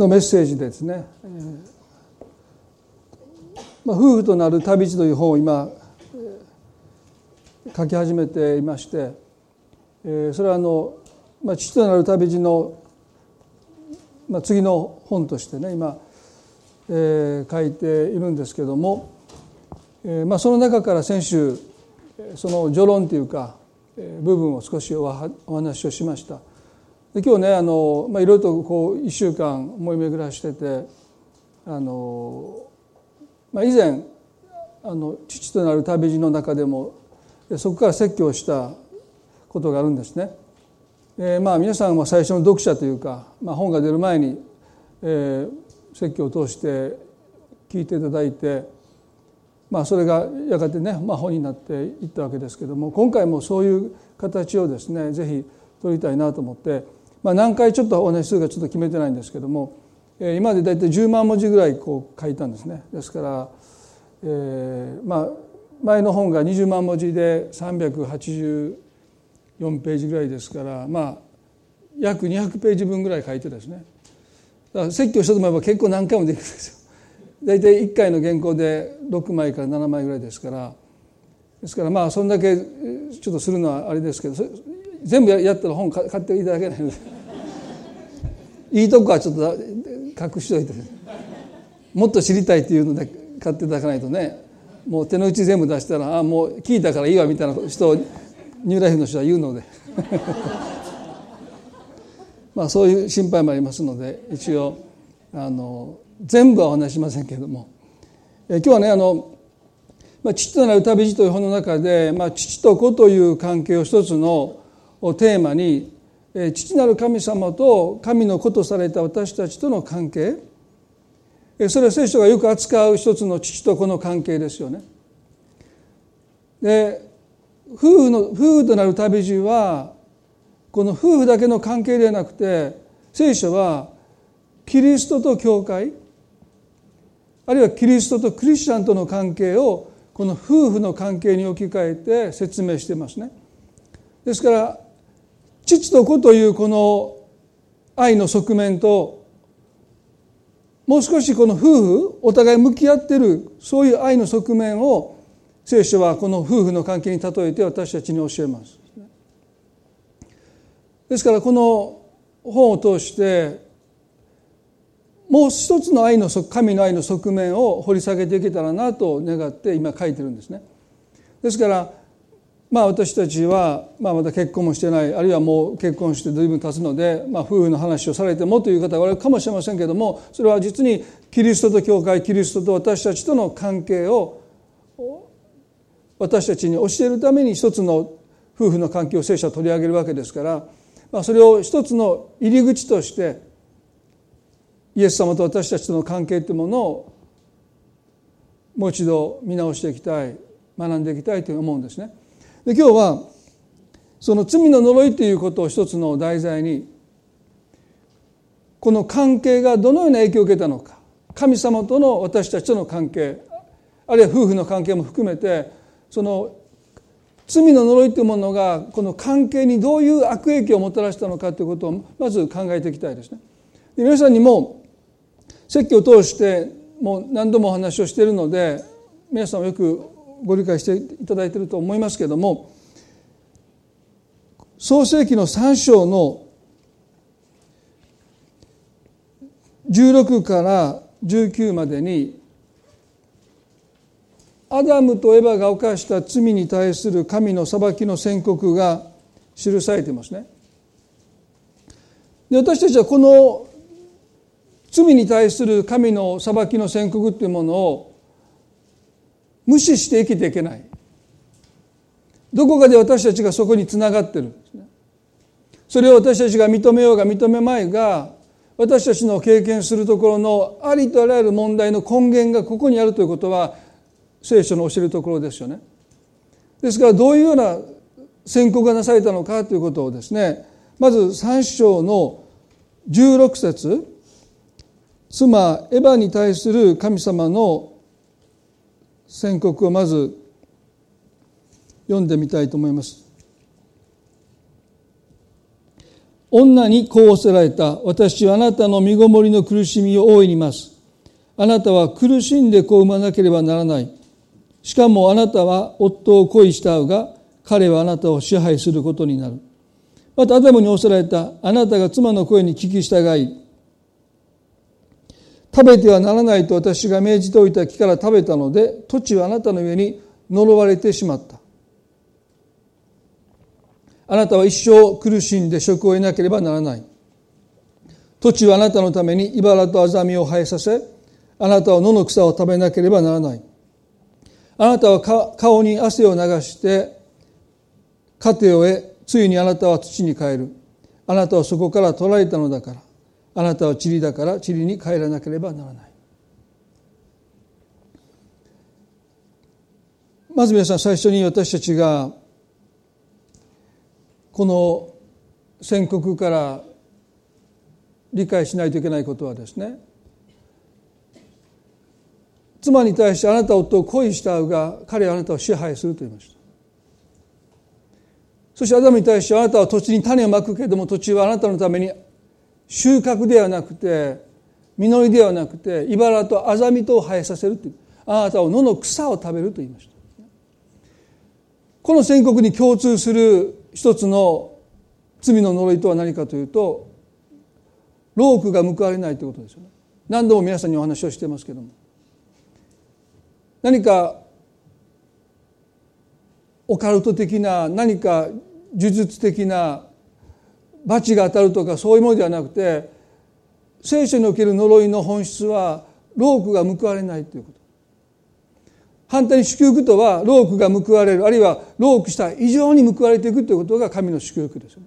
のメッセージですね、まあ、夫婦となる旅路という本を今、書き始めていまして、それはあの、まあ、父となる旅路の、まあ、次の本としてね今、え、書いているんですけども、えまあ、その中から先週その序論というか部分を少しお話をしました。で今日ねあの、まあ、いろいろとこう1週間思い巡らしててあの、まあ、以前あの父となる旅路の中でもそこから説教したことがあるんですね。えまあ皆さんは最初の読者というか、まあ、本が出る前に、えー、説教を通して聞いていただいて、まあ、それがやがてね、まあ、本になっていったわけですけども今回もそういう形をですねぜひ取りたいなと思って、まあ、何回ちょっとお話しするかちょっと決めてないんですけども、えー、今まで大体10万文字ぐらいこう書いたんですね。ですから、えー、まあ前の本が20万文字で384ページぐらいですからまあ約200ページ分ぐらい書いてですねだから説教したと思えば結構何回もできるんですよ。大体1回の原稿で6枚から7枚ぐらいですからですからまあそんだけちょっとするのはあれですけど全部やったら本買っていただけないのでいいとこはちょっと隠しといて。もっと知りたいっていうので買っていただかないとね。もう手の内全部出したらあもう聞いたからいいわみたいな人をニューライフの人は言うので。まあそういう心配もありますので一応あの全部はお話しませんけれども。え今日はねあの、まあ、父となる旅路という本の中で、まあ、父と子という関係を一つのテーマに父なる神様と神の子とされた私たちとの関係それは聖書がよく扱う一つの父と子の関係ですよね。で夫婦の夫婦となる旅路はこの夫婦だけの関係ではなくて聖書はキリストと教会あるいはキリストとクリスチャンとの関係をこの夫婦の関係に置き換えて説明してますね。ですから父と子というこの愛の側面ともう少しこの夫婦お互い向き合ってるそういう愛の側面を聖書はこの夫婦の関係に例えて私たちに教えます。ですからこの本を通してもう一つの愛の神の愛の側面を掘り下げていけたらなと願って今書いてるんですね。ですからまあ私たちは、まあ、まだ結婚もしてないあるいはもう結婚して随分経つので、まあ、夫婦の話をされてもという方がおられるかもしれませんけれどもそれは実にキリストと教会キリストと私たちとの関係を私たちに教えるために一つの夫婦の関係を聖書は取り上げるわけですから、まあ、それを一つの入り口としてイエス様と私たちとの関係というものをもう一度見直していきたい学んでいきたいと思うんですね。で今日はその罪の呪いということを一つの題材にこの関係がどのような影響を受けたのか神様との私たちとの関係あるいは夫婦の関係も含めてその罪の呪いというものがこの関係にどういう悪影響をもたらしたのかということをまず考えていきたいですね。で皆さんにも説教を通してもう何度もお話をしているので皆さんもよくご理解していただいていると思いますけれども創世紀の3章の16から19までにアダムとエバが犯した罪に対する神の裁きの宣告が記されていますね。で私たちはこの罪に対する神の裁きの宣告というものを無視して生きていけない。どこかで私たちがそこにつながってる。んですねそれを私たちが認めようが認めまいが私たちの経験するところのありとあらゆる問題の根源がここにあるということは聖書の教えるところですよね。ですからどういうような宣告がなされたのかということをですねまず3章の16節。妻エヴァに対する神様の宣告をまず読んでみたいと思います。女にこうおせられた。私はあなたの身ごもりの苦しみを大いにます。あなたは苦しんで子を産まなければならない。しかもあなたは夫を恋したうが、彼はあなたを支配することになる。またアダムに仰せられた。あなたが妻の声に聞き従い、食べてはならないと私が命じておいた木から食べたので、土地はあなたの上に呪われてしまった。あなたは一生苦しんで職を得なければならない。土地はあなたのために茨とアザミを生えさせ、あなたは野の草を食べなければならない。あなたは顔に汗を流して、家庭を得、ついにあなたは土に帰る。あなたはそこから取られたのだから。あなたは塵だから塵に帰らなければならない。まず皆さん最初に私たちがこの宣告から理解しないといけないことはですね妻に対してあなた夫を恋したが彼はあなたを支配すると言いましたそしてアダムに対してあなたは土地に種をまくけれども土地はあなたのために収穫ではなくて実りではなくて茨とアザミとを生えさせるという。あなたを野の草を食べると言いました。この宣告に共通する一つの罪の呪いとは何かというとロークが報われないということですよね。何度も皆さんにお話をしてますけども。何かオカルト的な何か呪術的な罰が当たるとかそういうものではなくて聖書における呪いの本質はロークが報われないということ反対に祝福とはロークが報われるあるいはロークした以上に報われていくということが神の祝福です。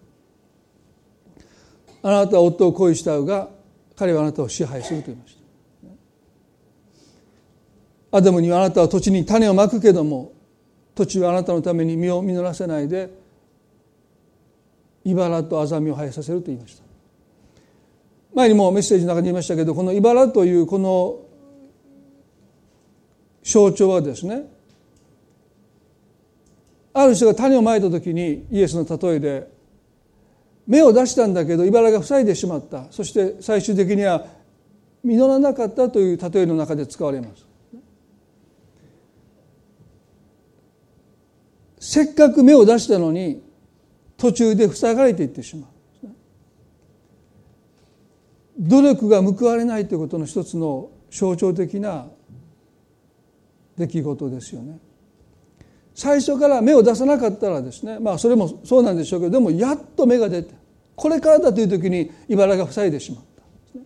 あなたは夫を恋したが彼はあなたを支配すると言いました。アダムにはあなたは土地に種をまくけども土地はあなたのために実を実らせないで茨とアザミを生えさせると言いました。前にもメッセージの中に言いましたけどこの茨というこの象徴はですねある人が種をまいた時にイエスの例えで芽を出したんだけど茨が塞いでしまった。そして最終的には実らなかったという例えの中で使われます。せっかく芽を出したのに途中で塞がれていってしまう。努力が報われないということの一つの象徴的な出来事ですよね。最初から芽を出さなかったらですねまあそれもそうなんでしょうけどでもやっと芽が出てこれからだという時に茨が塞いでしまった。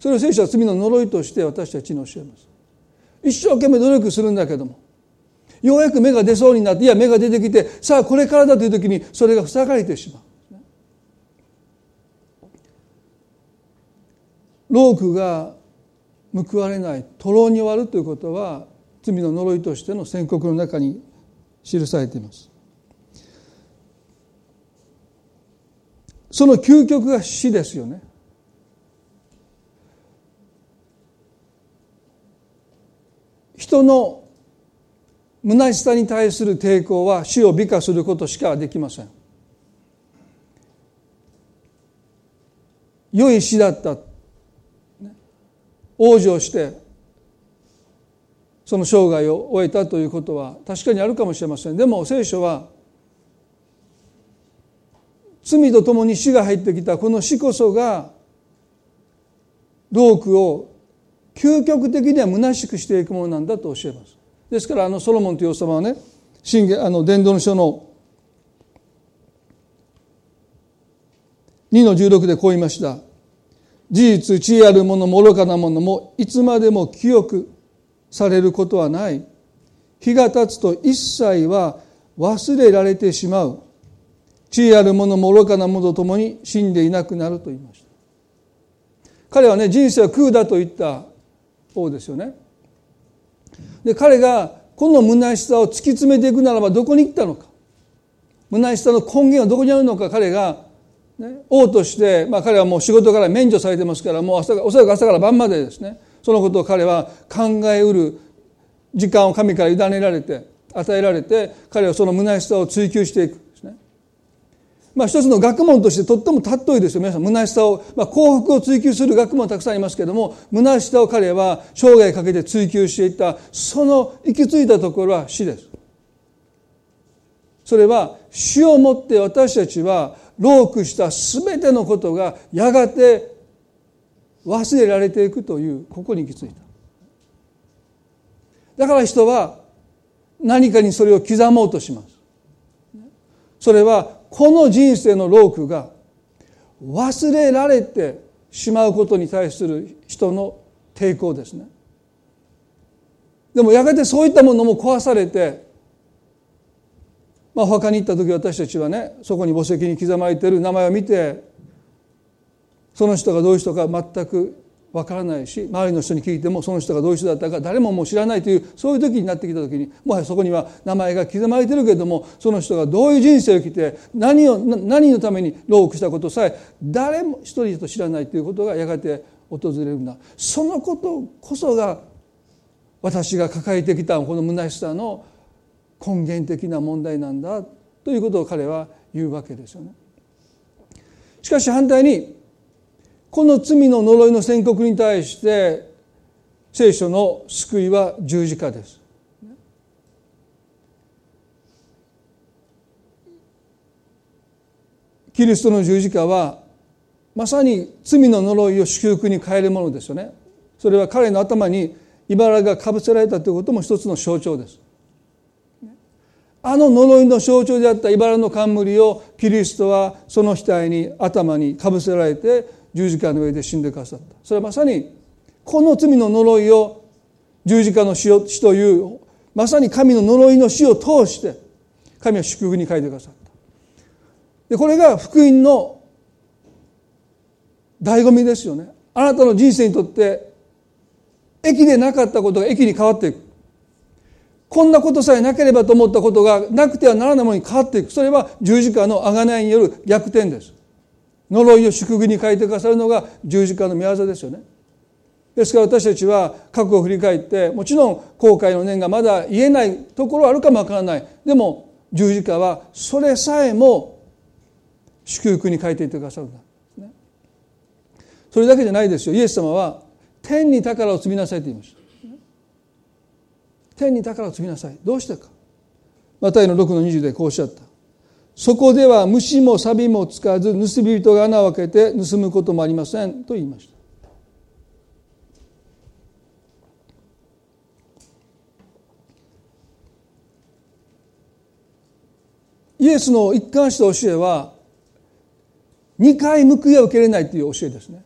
それを聖書は罪の呪いとして私たちに教えます。一生懸命努力するんだけどもようやく芽が出そうになっていや芽が出てきてさあこれからだという時にそれが塞がれてしまう。ロークが報われない徒労に終わるということは罪の呪いとしての宣告の中に記されています。その究極が死ですよね。人の虚しさに対する抵抗は死を美化することしかできません。良い死だった。往生してその生涯を終えたということは確かにあるかもしれません。でも聖書は罪とともに死が入ってきたこの死こそがロークを究極的には虚しくしていくものなんだと教えます。ですからあのソロモンという王様はね信玄あの伝道の書の2の16でこう言いました。事実知恵あるもの愚かなものもいつまでも清くされることはない。日が経つと一切は忘れられてしまう。地位ある者も愚かな者と共に死んでいなくなると言いました。彼はね人生は空だと言った王ですよね。で彼がこの虚しさを突き詰めていくならばどこに行ったのか。虚しさの根源はどこにあるのか彼が、ね、王として、まあ、彼はもう仕事から免除されてますからもう朝おそらく朝から晩までですね。そのことを彼は考えうる時間を神から委ねられて与えられて彼はその虚しさを追求していく。まあ、一つの学問としてとっても尊いですよ。皆さん虚しさを、まあ、幸福を追求する学問たくさんありますけれども虚しさを彼は生涯かけて追求していった。その行き着いたところは死です。それは死をもって私たちは老苦した全てのことがやがて忘れられていくというここに行き着いた。だから人は何かにそれを刻もうとします。それはこの人生のロークが忘れられてしまうことに対する人の抵抗ですね。でもやがてそういったものも壊されてまあ、お墓に行った時私たちはねそこに墓石に刻まれている名前を見てその人がどういう人か全くわからないし周りの人に聞いてもその人がどういう人だったか誰ももう知らないというそういう時になってきた時にもはやそこには名前が刻まれてるけれどもその人がどういう人生を生きて何を何のために労苦したことさえ誰も一人と知らないということがやがて訪れるんだそのことこそが私が抱えてきたこの虚しさの根源的な問題なんだということを彼は言うわけですよね。しかし反対にこの罪の呪いの宣告に対して聖書の救いは十字架です。キリストの十字架はまさに罪の呪いを祝福に変えるものですよね。それは彼の頭に茨がかぶせられたということも一つの象徴です。あの呪いの象徴であった茨の冠をキリストはその額に頭にかぶせられて十字架の上で死んでくださった。それはまさにこの罪の呪いを十字架の死というまさに神の呪いの死を通して神は祝福に書いてくださった。でこれが福音の醍醐味ですよね。あなたの人生にとって駅でなかったことが駅に変わっていく。こんなことさえなければと思ったことがなくてはならないものに変わっていく。それは十字架の贖いによる逆転です。呪いを祝福に変えてくださるのが十字架の御業ですよね。ですから私たちは過去を振り返ってもちろん後悔の念がまだ言えないところはあるかもわからない。でも十字架はそれさえも祝福に変えていってくださるんだ、ね、それだけじゃないですよ。イエス様は天に宝を積みなさいと言いました。天に宝を積みなさい。どうしてか。マタイの6の20でこうおっしゃった。そこでは虫も錆もつかず盗み人が穴を開けて盗むこともありませんと言いました。イエスの一貫した教えは二回報いは受けれないという教えですね。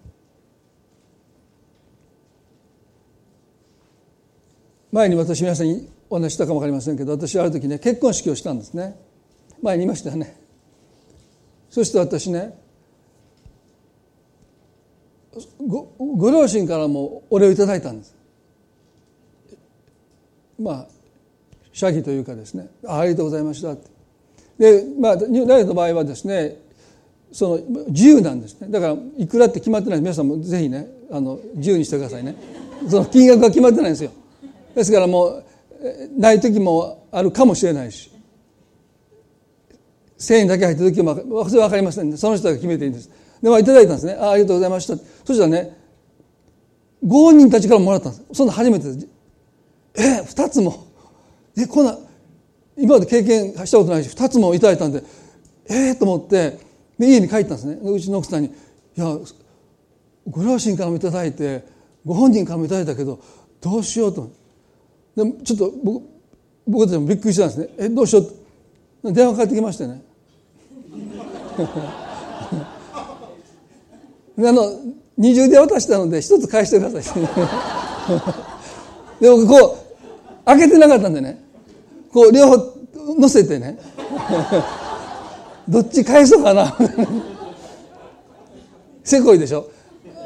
前に私皆さんにお話したかも分かりませんけど私ある時ね結婚式をしたんですね。前に言いましたね。そして私ねごご両親からもお礼をいただいたんです。まあ謝儀というかですねありがとうございましたって。でまあ誰の場合はですねその自由なんですね。だからいくらって決まってない皆さんもぜひねあの自由にしてくださいね。その金額が決まってないんですよ。ですからもうない時もあるかもしれないし。1000円だけ入った時もそれ分かりませんねその人が決めていいんです。でまあいただいたんですね。あありがとうございました。そしたらねご本人たちからもらったんです。そんな初めてです。え2つも。えこんな今まで経験したことないし2つもいただいたんで。ええー、と思ってで家に帰ったんですね。うちの奥さんに「いやご両親からもいただいてご本人からもいただいたけどどうしようと」でちょっと僕僕たちもびっくりしたんですね「えどうしよう」電話かかってきましてね。あの二重で渡したので一つ返してください。でもこう開けてなかったんでね。こう両方乗せてね。どっち返そうかな。せこいでしょ。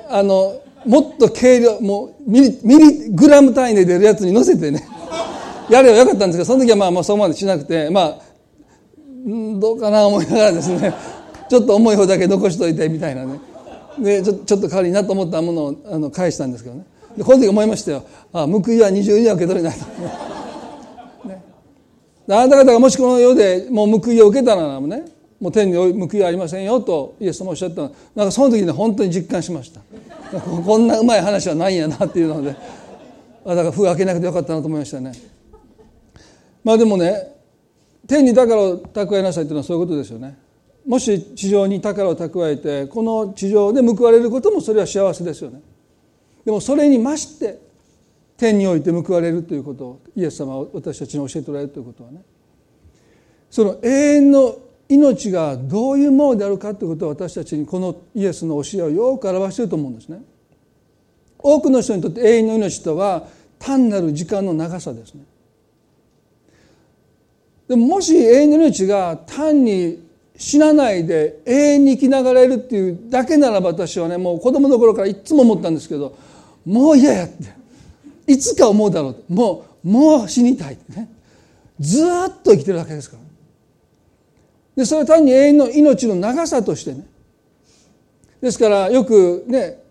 あのもっと軽量もうミリミリグラム単位で出るやつに乗せてね。やればよかったんですけどその時はまあまあそこまでしなくてまあどうかな思いながらですね。ちょっと重い方だけ残しといてみたいなね。でちょちょっと代わりになと思ったものをあの返したんですけどね。でこの時思いましたよ。あ報いは二重には受け取れないと、ね、あなた方がもしこの世でもう報いを受けたならもねもう天に報いはありませんよとイエス様おっしゃったの。なんかその時に本当に実感しました。こんなうまい話はないんやなっていうので。だから封開けなくてよかったなと思いましたね。まあでもね天に宝を蓄えなさいというのはそういうことですよね。もし地上に宝を蓄えてこの地上で報われることもそれは幸せですよねでもそれに増して天において報われるということをイエス様は私たちに教えておられるということはねその永遠の命がどういうものであるかということを私たちにこのイエスの教えをよく表していると思うんですね。多くの人にとって永遠の命とは単なる時間の長さですね。でももし永遠の命が単に死なないで永遠に生きながらえるっていうだけならば私はねもう子供の頃からいつも思ったんですけどもう嫌やって。いつか思うだろう。もうもう死にたいってね。ずっと生きてるだけですから。でそれは単に永遠の命の長さとしてね。ですからよくね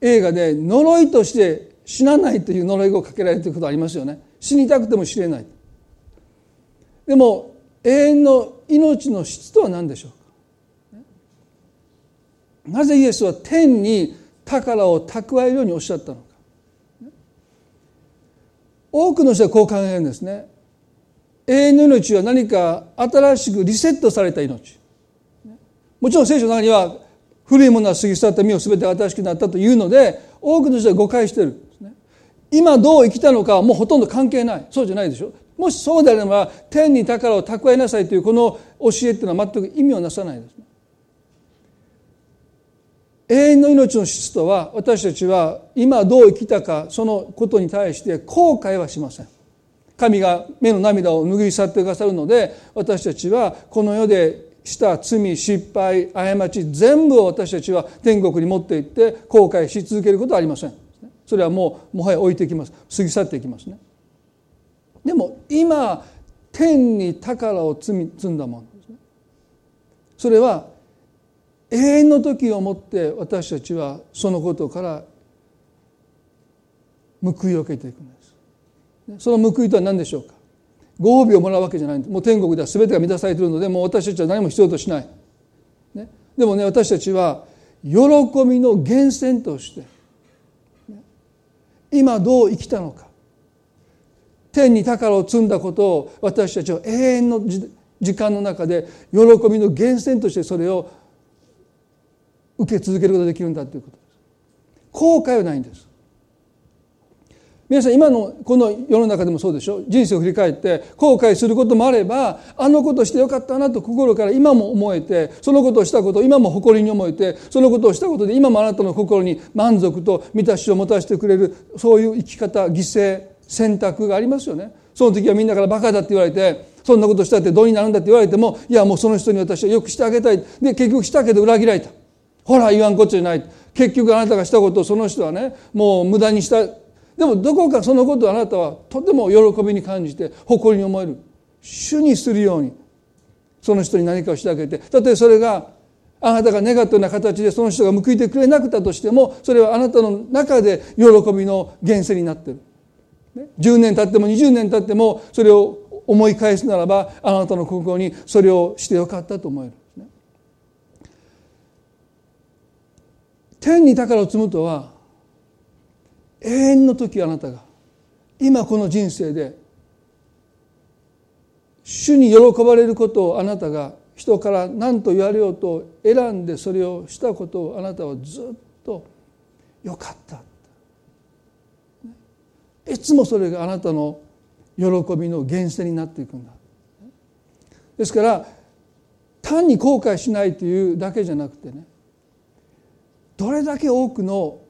映画で呪いとして死なないという呪いをかけられていることありますよね。死にたくても死れない。でも永遠の命の質とは何でしょうか？なぜイエスは天に宝を蓄えるようにおっしゃったのか？多くの人はこう考えるんですね。永遠の命は何か新しくリセットされた命。もちろん聖書の中には古いものは過ぎ去った身を全て新しくなったというので多くの人は誤解してる。今どう生きたのかはもうほとんど関係ない。そうじゃないでしょ。もしそうであれば天に宝を蓄えなさいというこの教えっていうのは全く意味をなさないです。永遠の命の質とは私たちは今どう生きたかそのことに対して後悔はしません。神が目の涙を拭い去ってくださるので私たちはこの世でした罪失敗過ち全部を私たちは天国に持っていって後悔し続けることはありません。それはもうもはや置いていきます。過ぎ去っていきますね。でも今天に宝を積み積んだものですね。それは永遠の時をもって私たちはそのことから報いを受けていくんです。その報いとは何でしょうか。ご褒美をもらうわけじゃないもう天国では全てが満たされているのでもう私たちは何も必要としない、ね、でもね私たちは喜びの源泉として今どう生きたのか。天に宝を積んだことを私たちは永遠の時間の中で喜びの源泉としてそれを受け続けることができるんだということです。後悔はないんです。皆さん今のこの世の中でもそうでしょ？人生を振り返って後悔することもあればあのことしてよかったなと心から今も思えてそのことをしたことを今も誇りに思えてそのことをしたことで今もあなたの心に満足と満たしを持たせてくれるそういう生き方犠牲選択がありますよね。その時はみんなからバカだって言われてそんなことしたってどうになるんだって言われてもいやもうその人に私はよくしてあげたい。で結局したけど裏切られた。ほら言わんこっちゃない。結局あなたがしたことをその人はねもう無駄にしたでもどこかそのことをあなたはとても喜びに感じて誇りに思える。主にするようにその人に何かをしてあげて。たとえそれがあなたが願ったような形でその人が報いてくれなくたとしてもそれはあなたの中で喜びの源泉になってる。10年経っても20年経ってもそれを思い返すならばあなたの心にそれをしてよかったと思える。天に宝を積むとは永遠の時あなたが。今この人生で主に喜ばれることをあなたが人から何と言われようと選んでそれをしたことをあなたはずっとよかった。いつもそれがあなたの喜びの源泉になっていくんだ。ですから単に後悔しないというだけじゃなくてねどれだけ多くの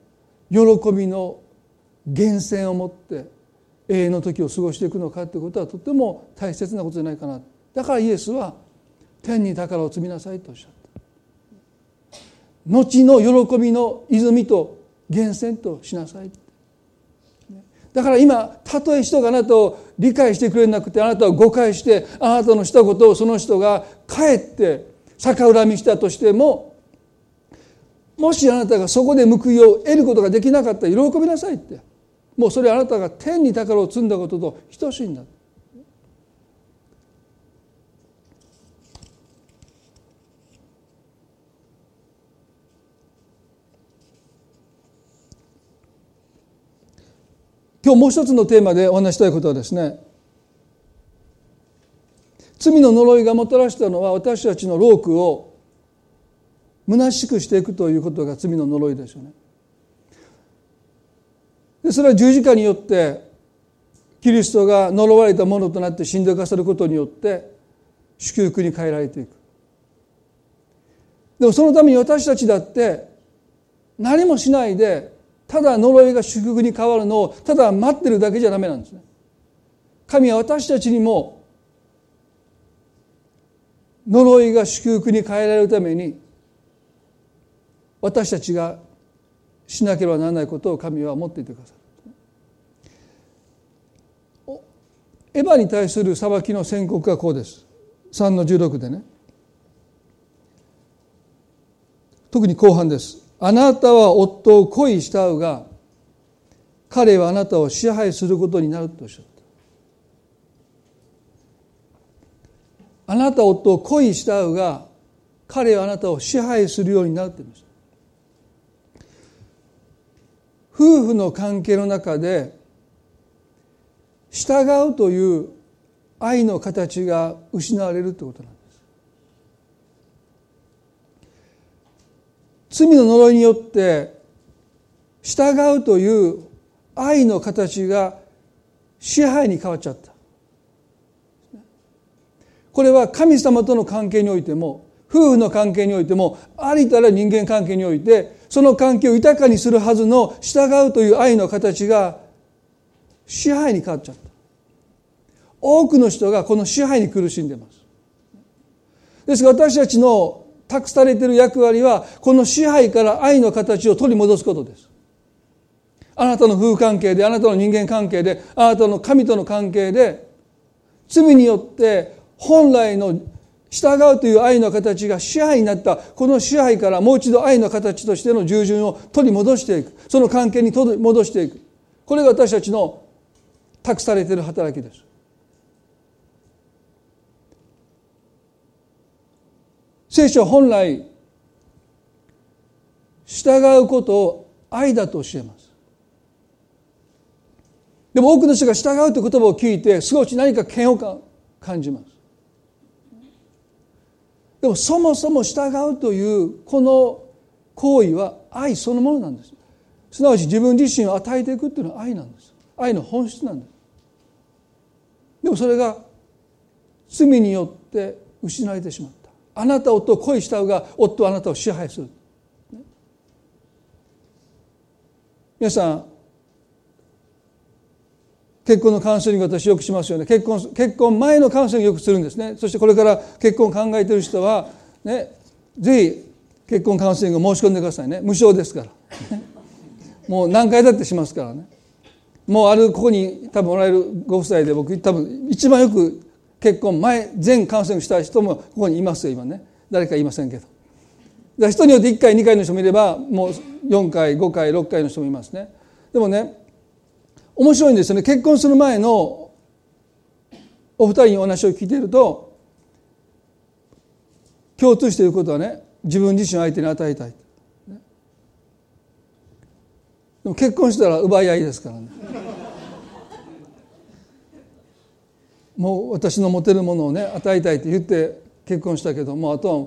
喜びの源泉を持って永遠の時を過ごしていくのかということはとても大切なことじゃないかな。だからイエスは天に宝を積みなさいとおっしゃった。後の喜びの泉と源泉としなさいだから今たとえ人があなたを理解してくれなくてあなたを誤解してあなたのしたことをその人がかえって逆恨みしたとしてももしあなたがそこで報いを得ることができなかったら喜びなさいって。もうそれあなたが天に宝を積んだことと等しいんだ今日もう一つのテーマでお話したいことはですね罪の呪いがもたらしたのは私たちの労苦を虚しくしていくということが罪の呪いですよね。でそれは十字架によってキリストが呪われたものとなって死んでかせることによって祝福に変えられていく。でもそのために私たちだって何もしないでただ呪いが祝福に変わるのをただ待ってるだけじゃダメなんですね。神は私たちにも呪いが祝福に変えられるために私たちがしなければならないことを神は持っていてくださる。エヴァに対する裁きの宣告がこうです。3の16でね。特に後半です。あなたは夫を恋したうが彼はあなたを支配することになるとおっしゃった。あなたは夫を恋したうが彼はあなたを支配するようになると言いました。夫婦の関係の中で従うという愛の形が失われるということなんです。罪の呪いによって従うという愛の形が支配に変わっちゃった。これは神様との関係においても夫婦の関係においてもありたら人間関係においてその関係を豊かにするはずの従うという愛の形が支配に変わっちゃった。多くの人がこの支配に苦しんでます。ですが私たちの託されている役割はこの支配から愛の形を取り戻すことです。あなたの夫婦関係であなたの人間関係であなたの神との関係で罪によって本来の従うという愛の形が支配になった。この支配からもう一度愛の形としての従順を取り戻していく。その関係に取り戻していく。これが私たちの託されている働きです。聖書は本来従うことを愛だと教えます。でも多くの人が従うという言葉を聞いて少し何か嫌悪感感じます。でもそもそも従うというこの行為は愛そのものなんです。すなわち自分自身を与えていくっていうのは愛なんです。愛の本質なんです。でもそれが罪によって失われてしまった。あなた夫を恋したが夫はあなたを支配する。皆さん結婚のカウンセリング私よくしますよね。結婚結婚前のカウンセリングよくするんですね。そしてこれから結婚を考えている人はねぜひ結婚カウンセリングを申し込んでくださいね。無償ですから。もう何回だってしますからね。もうあるここに多分おられるご夫妻で僕多分一番よく結婚前全カウンセリングした人もここにいますよ今ね。誰かいませんけど。だ人によって1回2回の人もいればもう4回5回6回の人もいますね。でもね面白いんですよね。結婚する前のお二人にお話を聞いていると共通していることはね自分自身を相手に与えたい。でも結婚したら奪い合いですからね。もう私の持てるものをね与えたいって言って結婚したけどもうあとは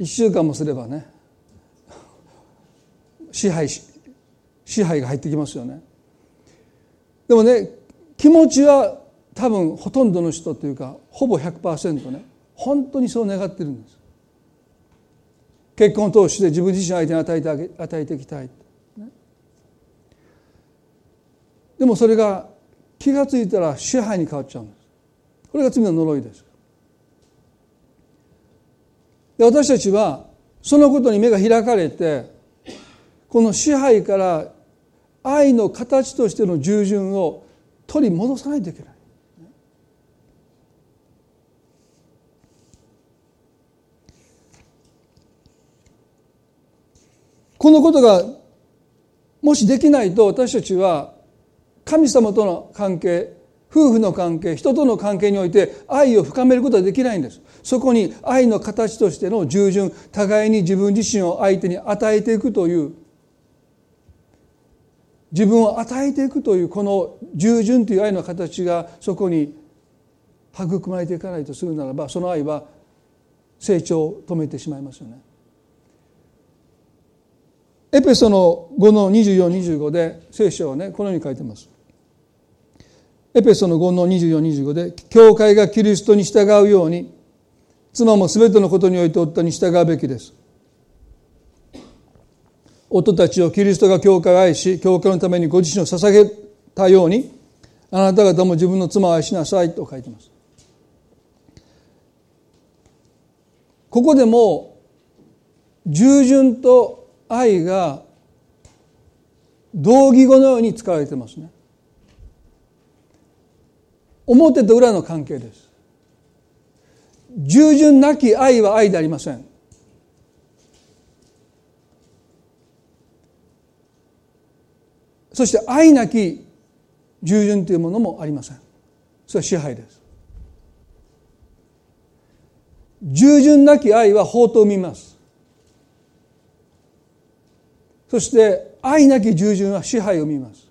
1週間もすればね支配し支配が入ってきますよね。でもね気持ちは多分ほとんどの人というかほぼ100%ね本当にそう願ってるんです。結婚を通して自分自身相手に与えてあげ与えていきたい、ね、でもそれが気が付いたら支配に変わっちゃうんです。これが罪の呪いです。で私たちはそのことに目が開かれてこの支配から愛の形としての従順を取り戻さないといけない。このことがもしできないと私たちは神様との関係夫婦の関係人との関係において愛を深めることはできないんですそこに愛の形としての従順互いに自分自身を相手に与えていくという自分を与えていくというこの従順という愛の形がそこに育まれていかないとするならばその愛は成長を止めてしまいますよね。エペソの5の2425で聖書はねこのように書いてます。エペソの5の2425で教会がキリストに従うように妻も全てのことにおいて夫に従うべきです。夫たちをキリストが教会を愛し教会のためにご自身を捧げたようにあなた方も自分の妻を愛しなさいと書いてます。ここでも従順と愛が同義語のように使われてますね。表と裏の関係です。従順なき愛は愛でありません。そして愛なき従順というものもありません。それは支配です。従順なき愛は法と生みます。そして愛なき従順は支配を生みます。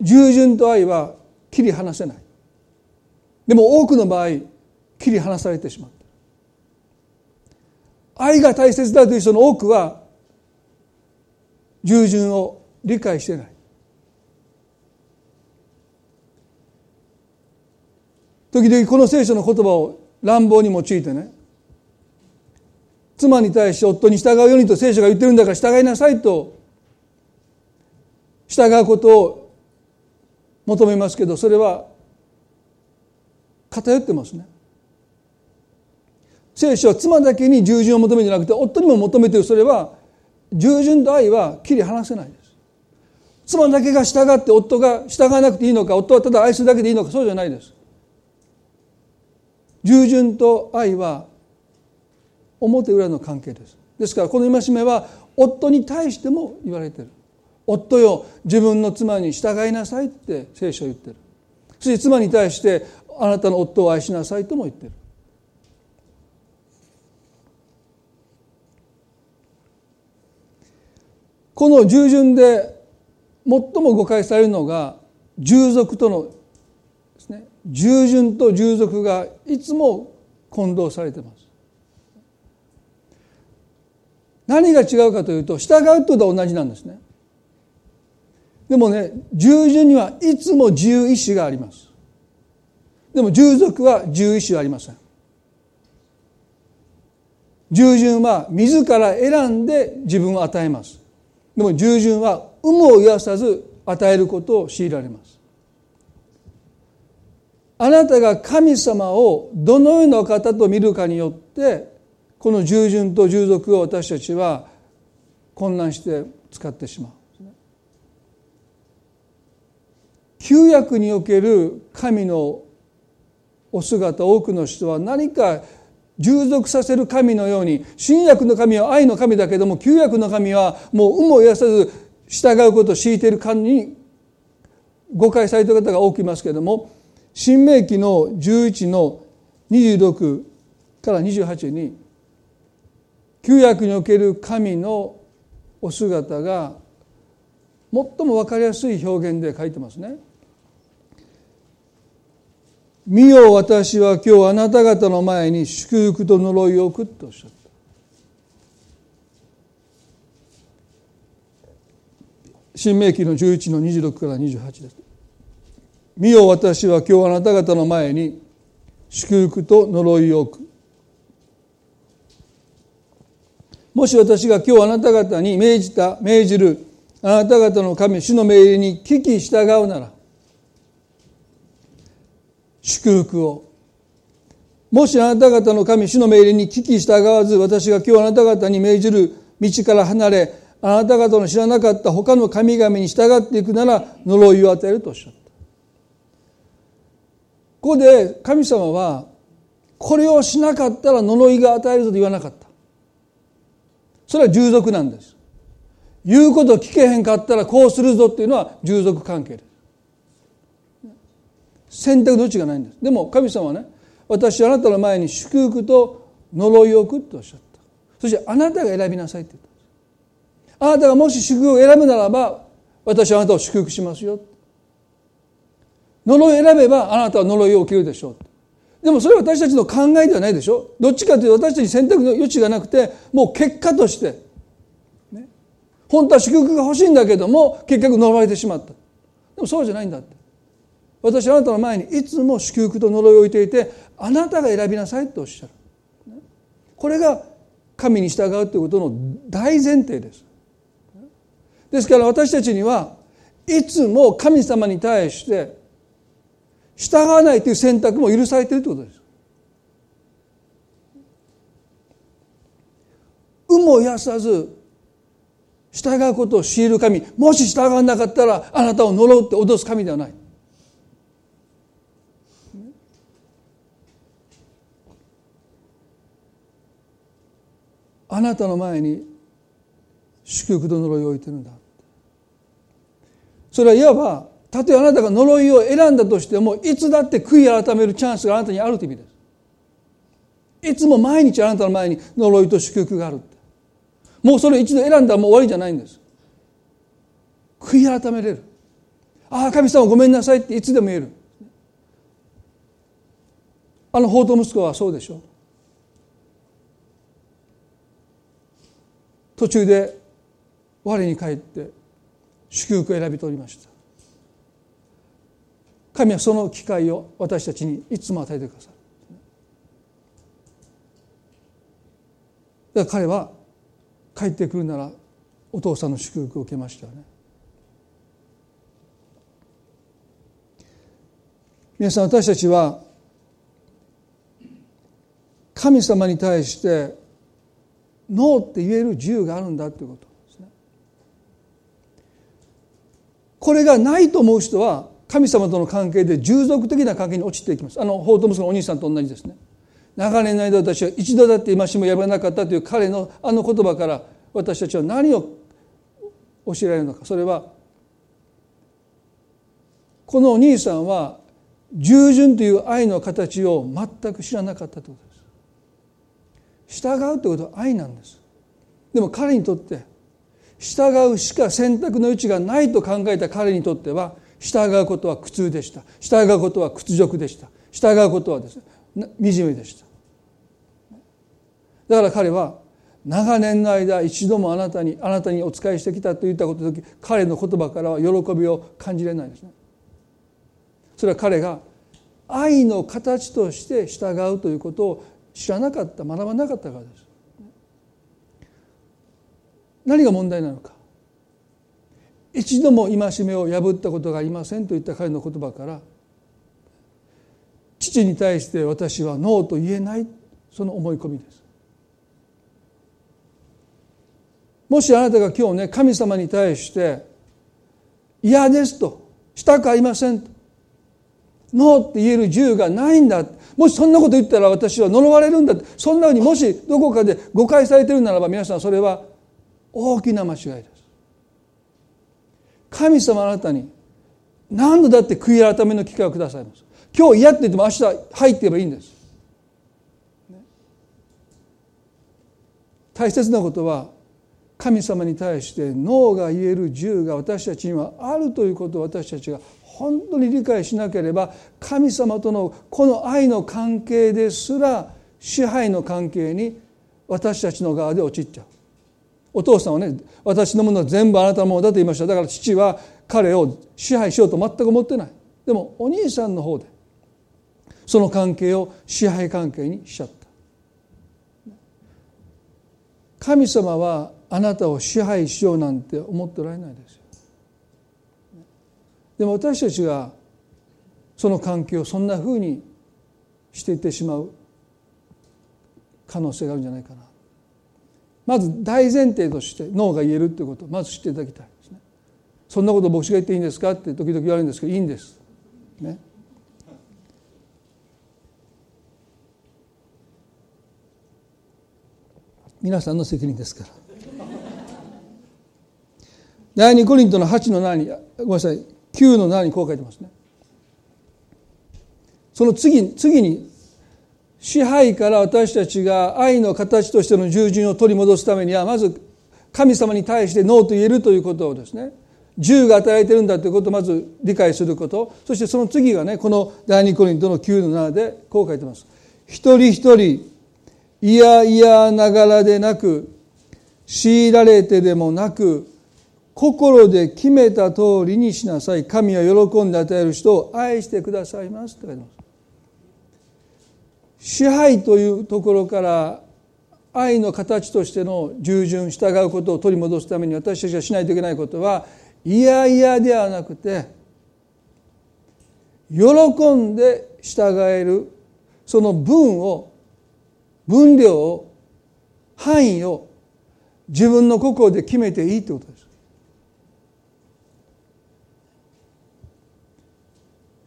従順と愛は切り離せない。でも多くの場合切り離されてしまう。愛が大切だという人の多くは従順を理解してない。時々この聖書の言葉を乱暴に用いてね。妻に対して夫に従うようにと聖書が言ってるんだから従いなさいと。従うことを求めますけどそれは偏ってますね。聖書は妻だけに従順を求めるんじゃなくて夫にも求めてる。それは従順と愛は切り離せないです。妻だけが従って夫が従わなくていいのか夫はただ愛するだけでいいのかそうじゃないです。従順と愛は表裏の関係です。ですからこの戒めは夫に対しても言われてる。夫よ自分の妻に従いなさいって聖書は言ってる。そして妻に対してあなたの夫を愛しなさいとも言ってる。この従順で最も誤解されるのが従属とのですね従順と従属がいつも混同されてます。何が違うかというと従うと同じなんですね。でもね従順にはいつも自由意志があります。でも従属は自由意志はありません。従順は自ら選んで自分を与えます。でも従順は有無を言わさず与えることを強いられます。あなたが神様をどのような方と見るかによってこの従順と従属を私たちは混乱して使ってしまう。旧約における神のお姿多くの人は何か従属させる神のように新約の神は愛の神だけども旧約の神はもう有無を言わさず従うことを強いている神に誤解された方が多くいますけれども新明記の11の26から28に旧約における神のお姿が最も分かりやすい表現で書いてますね。見よ私は今日あなた方の前に祝福と呪いを置くとおっしゃった。新明記の11の26から28です。見よ私は今日あなた方の前に祝福と呪いを置く。もし私が今日あなた方に命じた、命じるあなた方の神、主の命令に聞き従うなら、祝福を。もしあなた方の神主の命令に聞き従わず私が今日あなた方に命じる道から離れあなた方の知らなかった他の神々に従っていくなら呪いを与えるとおっしゃった。ここで神様はこれをしなかったら呪いが与えると言わなかった。それは従属なんです。言うこと聞けへんかったらこうするぞっていうのは従属関係です。選択の余地がないんです。でも神様はね私あなたの前に祝福と呪いを置くとおっしゃった。そしてあなたが選びなさいって言ったんです。あなたがもし祝福を選ぶならば私はあなたを祝福しますよ呪いを選べばあなたは呪いを受けるでしょうでもそれは私たちの考えではないでしょ。どっちかというと私たちに選択の余地がなくてもう結果として、本当は祝福が欲しいんだけども結局呪われてしまった。でもそうじゃないんだって。私はあなたの前にいつも祝福と呪いを置いていてあなたが選びなさいとおっしゃる。これが神に従うということの大前提です。ですから私たちにはいつも神様に対して従わないという選択も許されているということです。有無をやさず従うことを強いる神もし従わなかったらあなたを呪うって脅す神ではない。あなたの前に祝福と呪いを置いてるんだ。それはいわばたとえあなたが呪いを選んだとしてもいつだって悔い改めるチャンスがあなたにあるという意味です。いつも毎日あなたの前に呪いと祝福があるもうそれ一度選んだらもう終わりじゃないんです。悔い改めれる。ああ神様ごめんなさいっていつでも言える。あの法と息子はそうでしょう。途中で我に帰って祝福を選び取りました。神はその機会を私たちにいつも与えてくださる。だから彼は帰ってくるならお父さんの祝福を受けましたよね。皆さん私たちは神様に対してノーって言える自由があるんだということですね。これがないと思う人は神様との関係で従属的な関係に落ちていきます。あの法と息子のお兄さんと同じですね。長年の間私は一度だって今しもやらなかったという彼のあの言葉から私たちは何を教えられるのかそれはこのお兄さんは従順という愛の形を全く知らなかったということ従うということは愛なんです。でも彼にとって従うしか選択の余地がないと考えた彼にとっては従うことは苦痛でした。従うことは屈辱でした。従うことはですね惨めでした。だから彼は長年の間一度もあなたにあなたにお仕えしてきたと言ったことの時彼の言葉からは喜びを感じれないですね。それは彼が愛の形として従うということを知らなかった学ばなかったからです。何が問題なのか。一度も戒めを破ったことがありませんといった彼の言葉から父に対して私はノーと言えないその思い込みです。もしあなたが今日ね神様に対して嫌ですとしたくありませんとノーって言える自由がないんだ。もしそんなこと言ったら私は呪われるんだ。そんなふうにもしどこかで誤解されてるならば皆さんそれは大きな間違いです。神様あなたに何度だって悔い改めの機会をくださいます。今日嫌って言っても明日入っていけばいいんです。大切なことは神様に対してノーが言える自由が私たちにはあるということを私たちが本当に理解しなければ神様とのこの愛の関係ですら支配の関係に私たちの側で陥っちゃう。お父さんはね私のものは全部あなたのものだと言いました。だから父は彼を支配しようと全く思ってない。でもお兄さんの方でその関係を支配関係にしちゃった。神様はあなたを支配しようなんて思っておられないで。すでも私たちがその関係をそんなふうにしていってしまう可能性があるんじゃないかな。まず大前提として脳が言えるということをまず知っていただきたいですね。そんなこと牧師が言っていいんですかって時々言われるんですけどいいんです。ね。皆さんの責任ですから。第二コリントの8の7にごめんなさい。9の7にこう書いてますね。その次次に支配から私たちが愛の形としての従順を取り戻すためにはまず神様に対してノーと言えるということをですね銃が与えてるんだということをまず理解することそしてその次がねこの第二コリントの9の7でこう書いてます。一人一人いやいやながらでなく強いられてでもなく心で決めた通りにしなさい神は喜んで与える人を愛してくださいますって書いてます支配というところから愛の形としての従順従うことを取り戻すために私たちがしないといけないことはいやいやではなくて喜んで従えるその分を分量を範囲を自分の心で決めていいということです。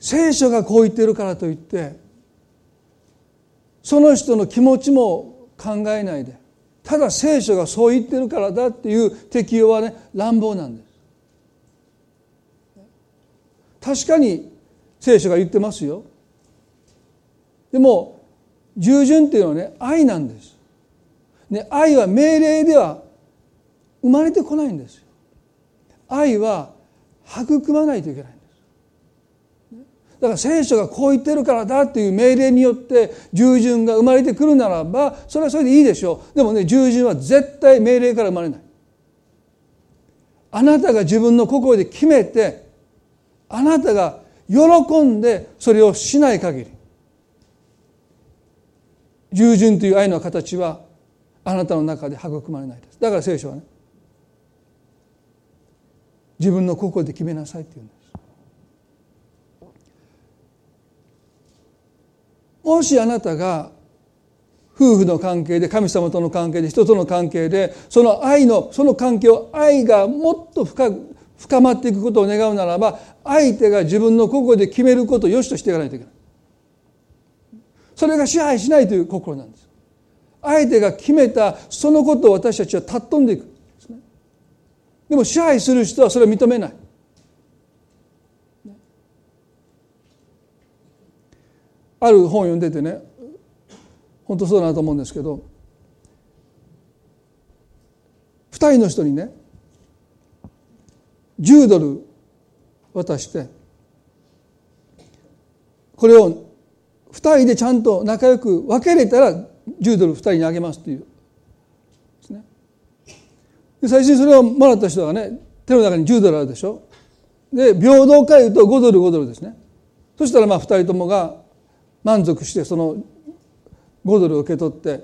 聖書がこう言ってるからといってその人の気持ちも考えないでただ聖書がそう言ってるからだっていう適用はね乱暴なんです。確かに聖書が言ってますよ。でも従順っていうのはね愛なんです。ね、愛は命令では生まれてこないんですよ。愛は育まないといけない。だから聖書がこう言ってるからだっていう命令によって従順が生まれてくるならばそれはそれでいいでしょう。でもね従順は絶対命令から生まれない。あなたが自分の心で決めてあなたが喜んでそれをしない限り従順という愛の形はあなたの中で育まれないですだから聖書はね自分の心で決めなさいって言うんですもしあなたが夫婦の関係で神様との関係で人との関係でその愛のその関係を愛がもっと深く深まっていくことを願うならば相手が自分の心で決めることを良しとしていかないといけない。それが支配しないという心なんです。相手が決めたそのことを私たちは尊んでいく。ですね。でも支配する人はそれを認めない。ある本を読んでてね本当そうだなと思うんですけど二人の人にね10ドル渡してこれを2人でちゃんと仲良く分けれたら10ドル2人にあげますっていう。ですね。で最初にそれをもらった人がね手の中に10ドルあるでしょ。で平等から言うと5ドル5ドルですね。そしたらまあ2人ともが満足してその5ドルを受け取って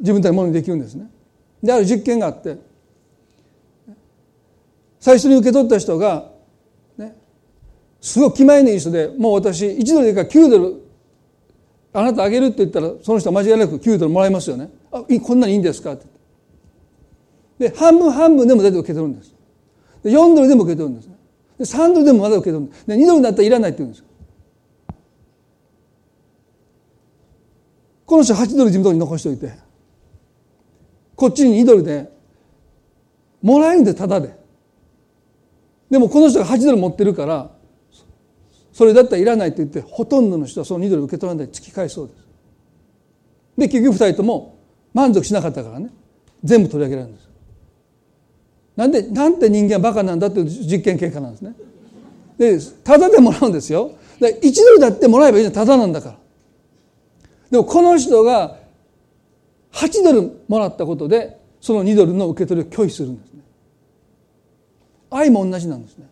自分たちものにできるんですね。である実験があって最初に受け取った人が、ね、すごく気前のいい人でもう私1ドルでいいから9ドルあなたあげるって言ったらその人は間違いなく9ドルもらえますよね。あこんなにいいんですかって。で半分半分でも大体受け取るんです。で4ドルでも受け取るんです。で3ドルでもまだ受け取るんです。で2ドルだったらいらないって言うんです。この人8ドル自分のとこに残しておいて。こっちに2ドルでもらえるんでただで。でもこの人が8ドル持ってるからそれだったらいらないって言ってほとんどの人はその2ドル受け取らないで突き返そうです。で結局2人とも満足しなかったからね。全部取り上げられるんです。なんでなんて人間はバカなんだっていう実験結果なんですね。でただでもらうんですよ。で1ドルだってもらえばいいじゃん。ただなんだから。でもこの人が8ドルもらったことでその2ドルの受け取りを拒否するんです愛も同じなんですね。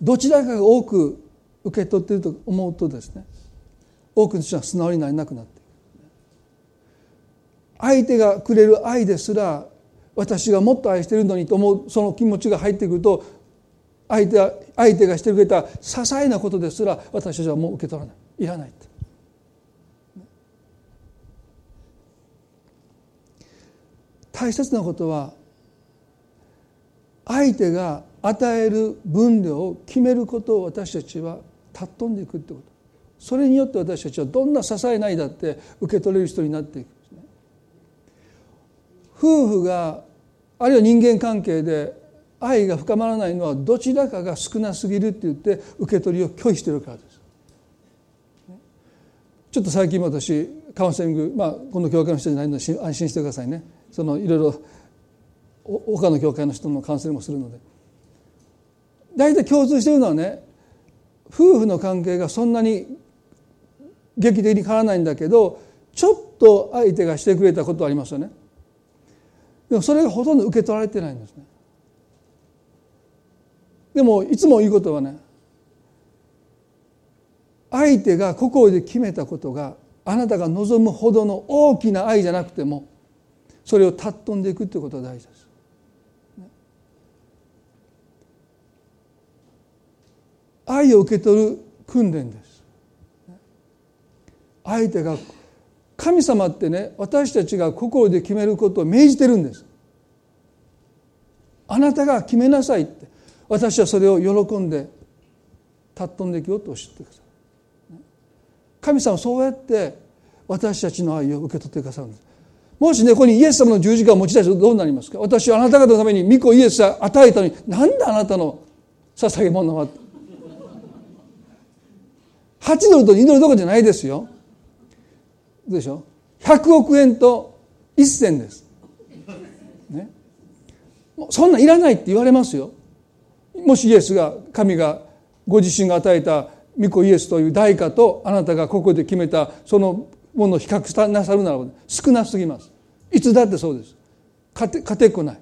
どちらかが多く受け取っていると思うとですね多くの人は素直になれなくなっていく。相手がくれる愛ですら私がもっと愛しているのにと思うその気持ちが入ってくると相手相手がしてくれた些細なことですら私たちはもう受け取らない。いらないって。大切なことは相手が与える分量を決めることを私たちは尊んでいくってこと。それによって私たちはどんな支えないだって受け取れる人になっていく。んですね夫婦があるいは人間関係で愛が深まらないのはどちらかが少なすぎるって言って受け取りを拒否してるからです。ちょっと最近私カウンセリング、まあ、この教会の人じゃないので安心してくださいね。そのいろいろ他の教会の人のカウンセリングもするので。大体共通しているのはね夫婦の関係がそんなに劇的に変わらないんだけどちょっと相手がしてくれたことはありますよね。でもそれがほとんど受け取られてないんですね。でもいつも言うことはね相手が心で決めたことがあなたが望むほどの大きな愛じゃなくてもそれを尊んでいくということが大事です。愛を受け取る訓練です。相手が神様ってね私たちが心で決めることを命じてるんです。あなたが決めなさいって私はそれを喜んで尊んでいくよと教えてください。神様はそうやって私たちの愛を受け取ってくださるんですもしねここにイエス様の十字架を持ち出すとどうなりますか？私はあなた方のために御子イエスを与えたのになんであなたの？捧げ物は。8ドルと2ドルどころじゃないですよ。でしょ100億円と1銭です、ね、そんなんいらないって言われますよ。もしイエスが神がご自身が与えた御子イエスという代価とあなたがここで決めたそのものを比較なさるならば少なすぎます。いつだってそうです。勝てっこない。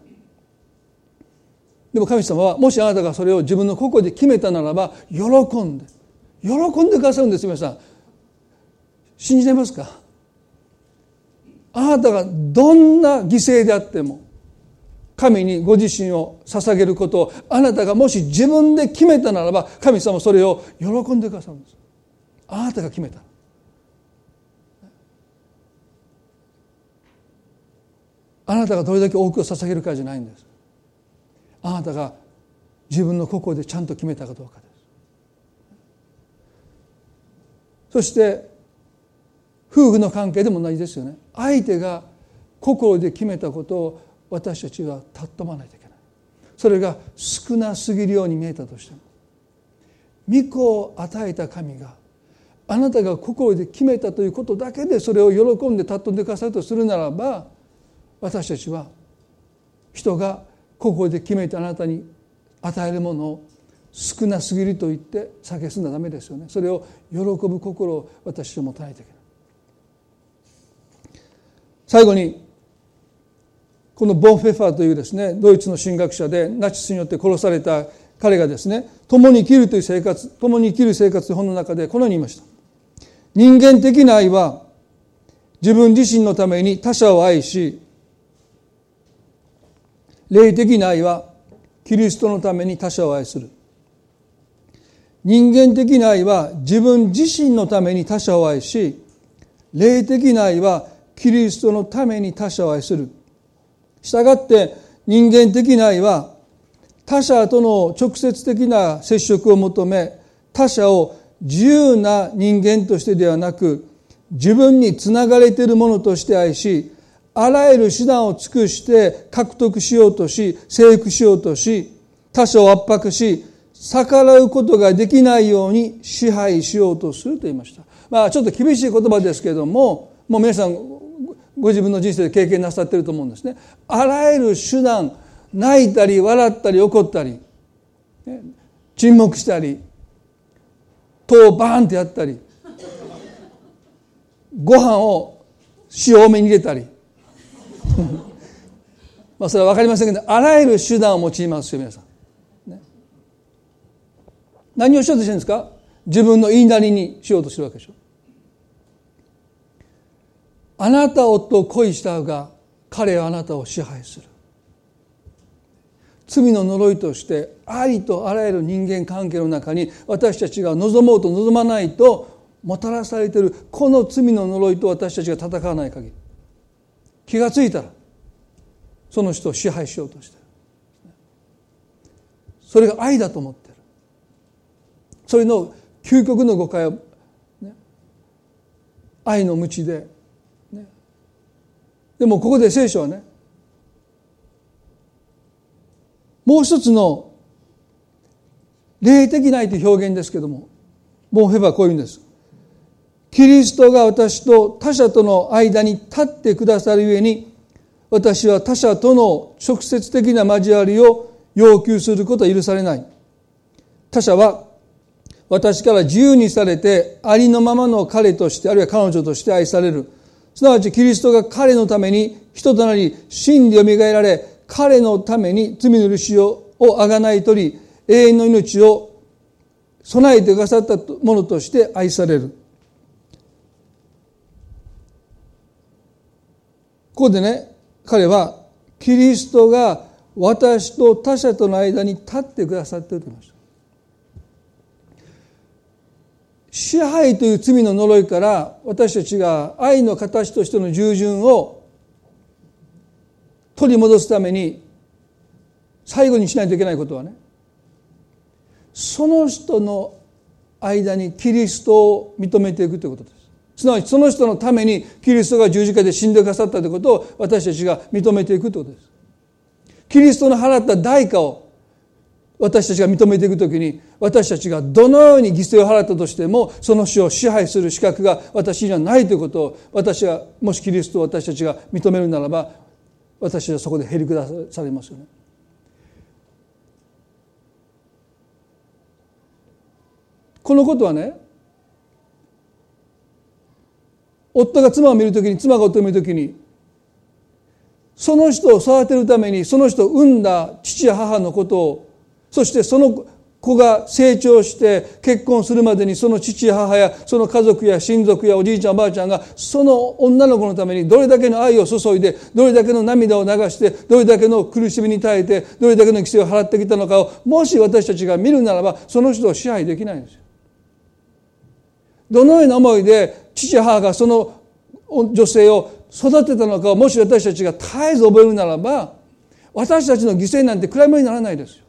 でも神様はもしあなたがそれを自分の心で決めたならば喜んで喜んでくださるんです。皆さん信じてますか？あなたがどんな犠牲であっても神にご自身を捧げることをあなたがもし自分で決めたならば神様はそれを喜んでくださるんです。あなたが決めた。あなたがどれだけ多くを捧げるかじゃないんです。あなたが自分の心でちゃんと決めたかどうかです。そして夫婦の関係でも同じですよね。相手が心で決めたことを私たちは尊まないといけない。それが少なすぎるように見えたとしても。御子を与えた神があなたが心で決めたということだけでそれを喜んで尊んでくださるとするならば私たちは人が心で決めてあなたに与えるものを少なすぎると言って蔑んだダメですよね。それを喜ぶ心を私は持たないといけない。最後にこのボン・フェファーというですねドイツの神学者でナチスによって殺された彼がですね共に生きるという生活共に生きる生活という本の中でこのように言いました。人間的な愛は自分自身のために他者を愛し霊的な愛はキリストのために他者を愛する。人間的な愛は自分自身のために他者を愛し霊的な愛はキリストのために他者を愛する。したがって人間的な愛は他者との直接的な接触を求め他者を自由な人間としてではなく自分につながれているものとして愛しあらゆる手段を尽くして獲得しようとし征服しようとし他者を圧迫し逆らうことができないように支配しようとすると言いました。まあちょっと厳しい言葉ですけれどももう皆さんご自分の人生で経験なさってると思うんですね。あらゆる手段泣いたり笑ったり怒ったり沈黙したり戸をバーンってやったりご飯を塩多めに入れたり まあそれは分かりませんけどあらゆる手段を用いますよ皆さん、ね、何をしようとしてるんですか？自分の言いなりにしようとしてるわけでしょ。あなたをと恋したが彼はあなたを支配する。罪の呪いとしてありとあらゆる人間関係の中に私たちが望もうと望まないともたらされているこの罪の呪いと私たちが戦わない限り。気がついたらその人を支配しようとしてる。それが愛だと思ってる。それの究極の誤解を、ね、愛の無知ででもここで聖書はねもう一つの霊的ないという表現ですけどもボンフェバはこういうんです。キリストが私と他者との間に立ってくださるゆえに私は他者との直接的な交わりを要求することは許されない。他者は私から自由にされてありのままの彼としてあるいは彼女として愛される。すなわちキリストが彼のために人となり真で蘇られ彼のために罪の許しをあがない取り永遠の命を備えてくださったものとして愛される。ここでね彼はキリストが私と他者との間に立ってくださっていると言いました。支配という罪の呪いから私たちが愛の形としての従順を取り戻すために最後にしないといけないことはねその人の間にキリストを認めていくということです。すなわちその人のためにキリストが十字架で死んでくださったということを私たちが認めていくということですキリストの払った代価を私たちが認めていくときに私たちがどのように犠牲を払ったとしてもその死を支配する資格が私にはないということを私がもしキリストを私たちが認めるならば私たちはそこで減り下されますよね。このことはね夫が妻を見るときに妻が夫を見るときにその人を育てるためにその人を産んだ父や母のことをそしてその子が成長して結婚するまでにその父や母やその家族や親族やおじいちゃんおばあちゃんがその女の子のためにどれだけの愛を注いでどれだけの涙を流してどれだけの苦しみに耐えてどれだけの規制を払ってきたのかをもし私たちが見るならばその人を支配できないんですよ。どのような思いで父母がその女性を育てたのかをもし私たちが絶えず覚えるならば私たちの犠牲なんて暗闇にならないですよ。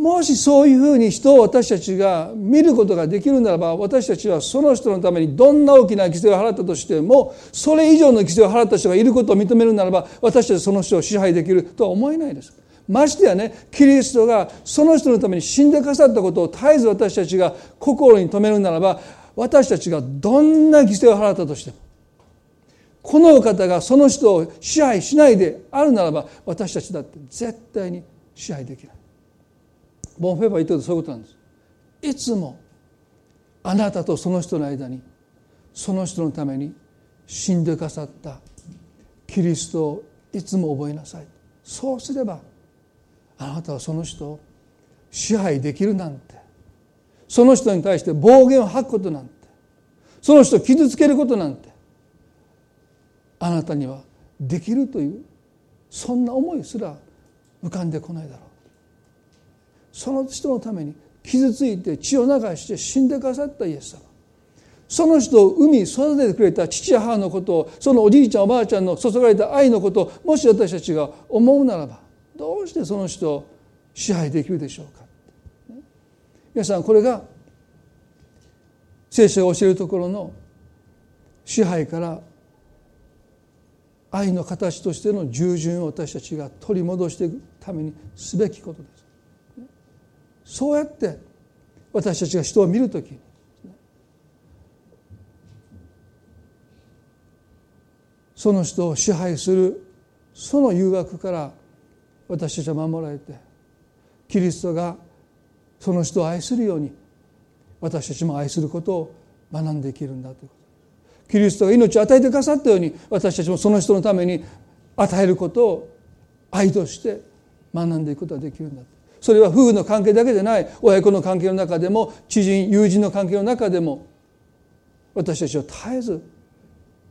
もしそういうふうに人を私たちが見ることができるならば私たちはその人のためにどんな大きな犠牲を払ったとしてもそれ以上の犠牲を払った人がいることを認めるならば私たちはその人を支配できるとは思えないです。ましてやねキリストがその人のために死んでくださったことを絶えず私たちが心に留めるならば私たちがどんな犠牲を払ったとしてもこのお方がその人を支配しないであるならば私たちだって絶対に支配できない。ボンフェーバー言ってるとそういうことなんです。いつもあなたとその人の間にその人のために死んでくださったキリストをいつも覚えなさい。そうすればあなたはその人を支配できるなんて。その人に対して暴言を吐くことなんて。その人を傷つけることなんて。あなたにはできるというそんな思いすら浮かんでこないだろう。その人のために傷ついて血を流して死んでくださったイエス様。その人を産み育ててくれた父や母のことをそのおじいちゃんおばあちゃんの注がれた愛のことをもし私たちが思うならばどうしてその人を支配できるでしょうか？皆さんこれが聖書が教えるところの支配から愛の形としての従順を私たちが取り戻していくためにすべきことです。そうやって私たちが人を見る時その人を支配するその誘惑から私たちは守られてキリストがその人を愛するように私たちも愛することを学んでいけるんだということ。キリストが命を与えてくださったように私たちもその人のために与えることを愛として学んでいくことができるんだそれは夫婦の関係だけでない。親子の関係の中でも知人友人の関係の中でも私たちは絶えず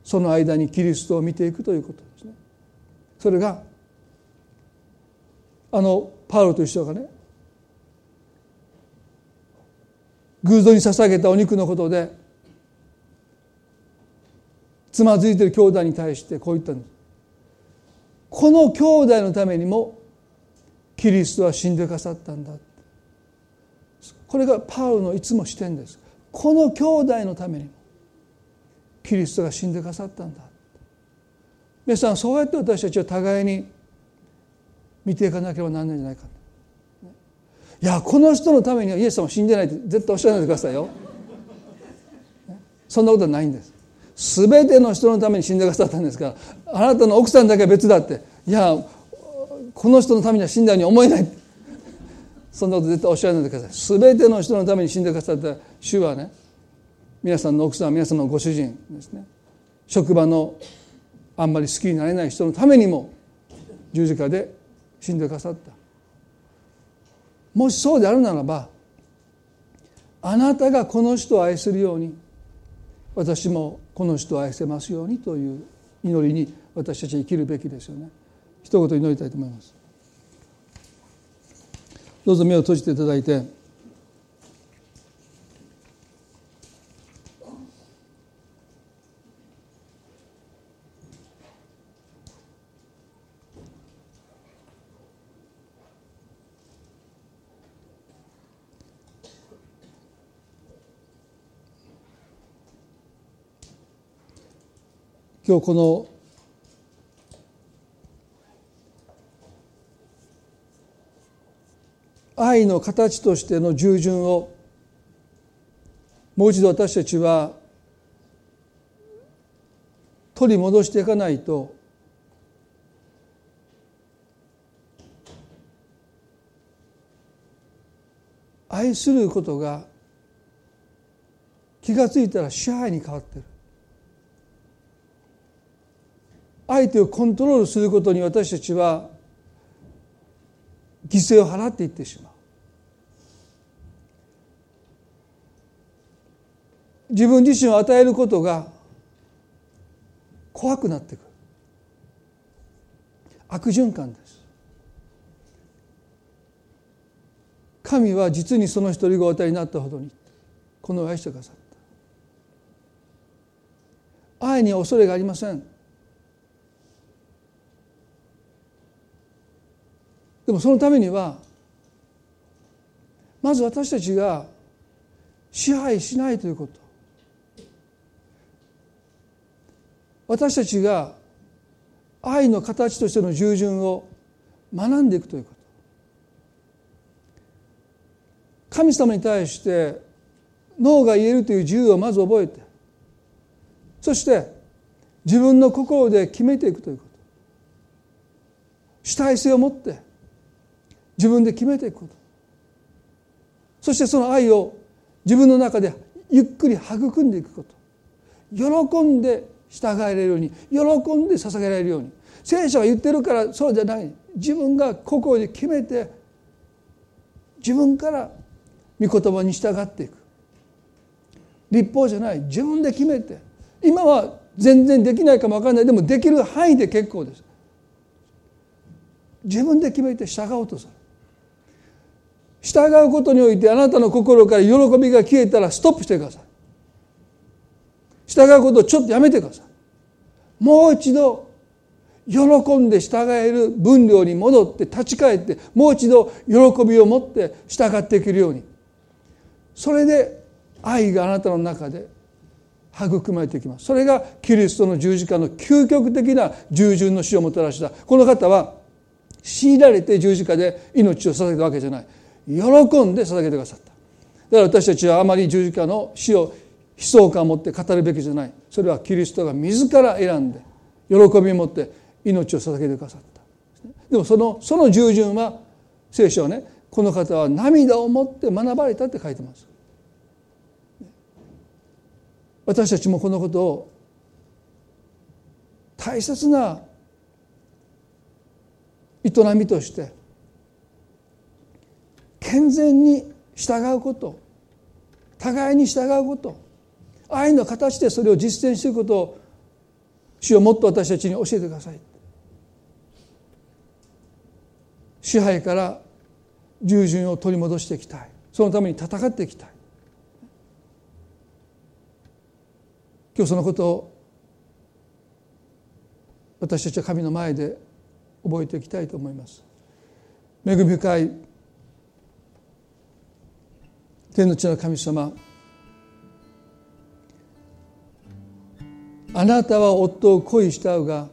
その間にキリストを見ていくということですね。それがあのパウロという人がね偶像に捧げたお肉のことでつまずいてる兄弟に対してこう言ったんです。この兄弟のためにもキリストは死んでくださったんだ。これがパウロのいつも視点です。この兄弟のためにもキリストが死んでくださったんだ。皆さんそうやって私たちは互いに見ていかなければならないんじゃないか。いやこの人のためにはイエス様死んでないって絶対おっしゃらないでくださいよ。そんなことはないんです。全ての人のために死んでくださったんですからあなたの奥さんだけは別だって。いやこの人のためには死んだように思えない。そんなこと絶対おっしゃらないでください。全ての人のために死んでくださった。主はね皆さんの奥さん皆さんのご主人ですね。職場のあんまり好きになれない人のためにも十字架で死んでくださった。もしそうであるならばあなたがこの人を愛するように私もこの人を愛せますようにという祈りに私たちは生きるべきですよね。一言祈りたいと思います。どうぞ目を閉じていただいて今日この愛の形としての従順をもう一度私たちは取り戻していかないと愛することが気が付いたら支配に変わってる。相手をコントロールすることに私たちは犠牲を払っていってしまう。自分自身を与えることが怖くなってくる。悪循環です。神は実にその一人がお与えになったほどにこの愛してくださった。愛には恐れがありません。でもそのためにはまず私たちが支配しないということ。私たちが愛の形としての従順を学んでいくということ。神様に対して脳が言えるという自由をまず覚えてそして自分の心で決めていくということ。主体性を持って自分で決めていくこと。そしてその愛を自分の中でゆっくり育んでいくこと。喜んで従えれるように喜んで捧げられるように。聖書が言ってるからそうじゃない。自分が心で決めて自分から御言葉に従っていく。立法じゃない。自分で決めて。今は全然できないかも分からない。でもできる範囲で結構です。自分で決めて従おうとする。従うことにおいてあなたの心から喜びが消えたらストップしてください。従うことをちょっとやめてください。もう一度喜んで従える分量に戻って立ち返ってもう一度喜びを持って従っていけるように。それで愛があなたの中で育まれていきます。それがキリストの十字架の究極的な従順の死をもたらした。この方は強いられて十字架で命を捧げたわけじゃない。喜んで捧げてくださった。だから私たちはあまり十字架の死を悲壮感を持って語るべきじゃない。それはキリストが自ら選んで喜びを持って命を捧げてくださった。でもそのその従順は聖書はねこの方は涙を持って学ばれたって書いてます。私たちもこのことを大切な営みとして健全に従うこと。互いに従うこと。愛の形でそれを実践していくことを主をもっと私たちに教えてください。支配から従順を取り戻していきたい。そのために戦っていきたい。今日そのことを私たちは神の前で覚えていきたいと思います。恵み深い天の地の神様あなたは夫を恋したうが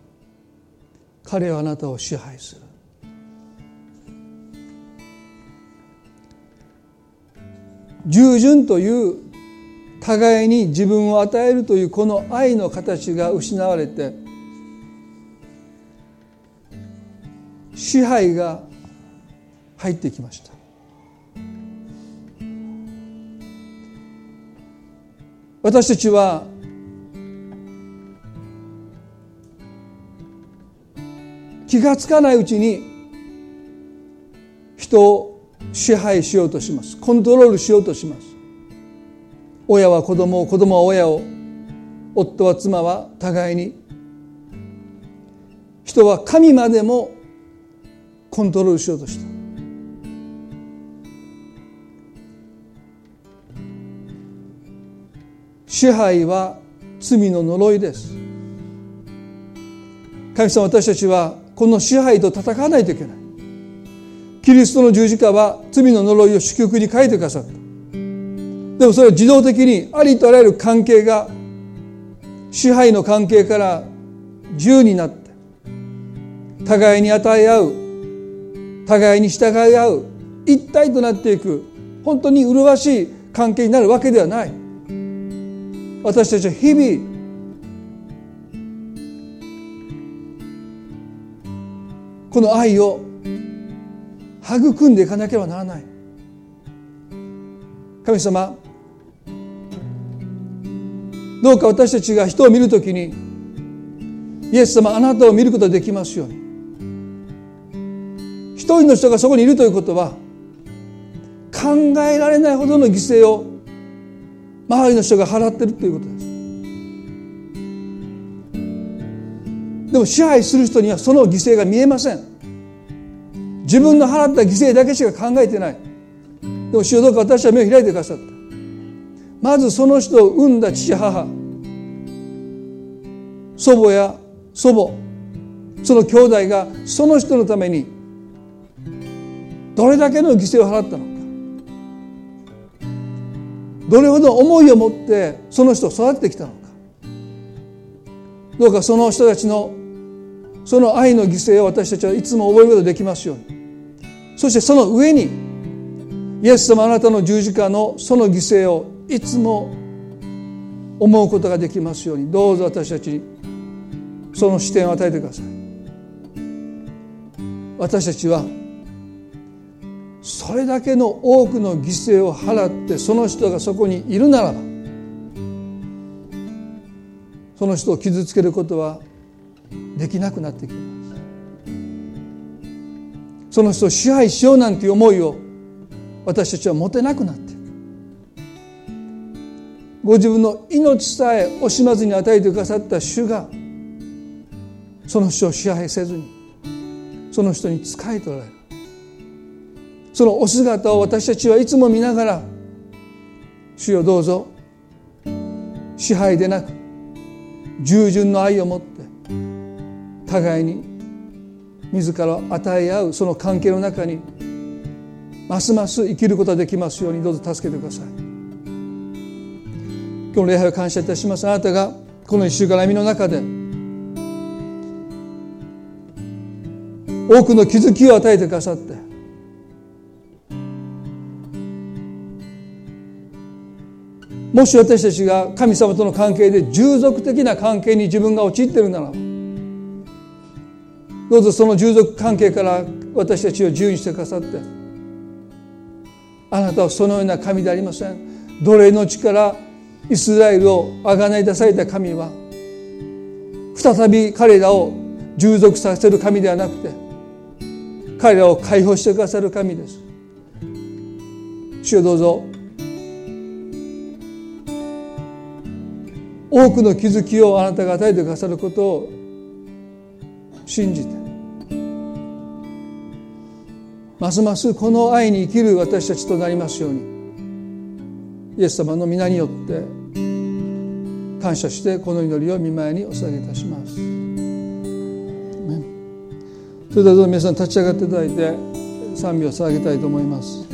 彼はあなたを支配する。従順という互いに自分を与えるというこの愛の形が失われて支配が入ってきました。私たちは気が付かないうちに人を支配しようとします。コントロールしようとします。親は子供を子供は親を夫は妻は互いに。人は神までもコントロールしようとした。支配は罪の呪いです。神様私たちはこの支配と戦わないといけない。キリストの十字架は罪の呪いを祝福に書いてくださったでもそれは自動的にありとあらゆる関係が支配の関係から自由になって互いに与え合う互いに従い合う一体となっていく本当に麗しい関係になるわけではない。私たちは日々この愛を育んでいかなければならない。神様どうか私たちが人を見るときにイエス様あなたを見ることができますように。一人の人がそこにいるということは考えられないほどの犠牲を周りの人が払ってるということです。でも支配する人にはその犠牲が見えません。自分の払った犠牲だけしか考えてない。でも主よどうか私は目を開いてくださった。まずその人を産んだ父母。祖母や祖母。その兄弟がその人のためにどれだけの犠牲を払ったのどれほど思いを持ってその人を育ててきたのか。どうかその人たちのその愛の犠牲を私たちはいつも覚えることができますように。そしてその上にイエス様あなたの十字架のその犠牲をいつも思うことができますように。どうぞ私たちにその視点を与えてください。私たちはそれだけの多くの犠牲を払ってその人がそこにいるならばその人を傷つけることはできなくなってきますその人を支配しようなんていう思いを私たちは持てなくなっていくご自分の命さえ惜しまずに与えてくださった主がその人を支配せずにその人に仕えておられる。そのお姿を私たちはいつも見ながら主よどうぞ支配でなく従順の愛を持って互いに自ら与え合うその関係の中にますます生きることができますようにどうぞ助けてください。今日の礼拝を感謝いたします。あなたがこの一週間の歩みの中で多くの気づきを与えてくださってもし私たちが神様との関係で従属的な関係に自分が陥っているならどうぞその従属関係から私たちを自由にしてくださってあなたはそのような神でありません。奴隷の力イスラエルをあがない出された神は再び彼らを従属させる神ではなくて彼らを解放してくださる神です。主よどうぞ多くの気づきをあなたが与えてくださることを信じてますますこの愛に生きる私たちとなりますようにイエス様の皆によって感謝してこの祈りを見舞いにお捧げいたします。それではどうぞ皆さん立ち上がっていただいて賛美を捧げたいと思います。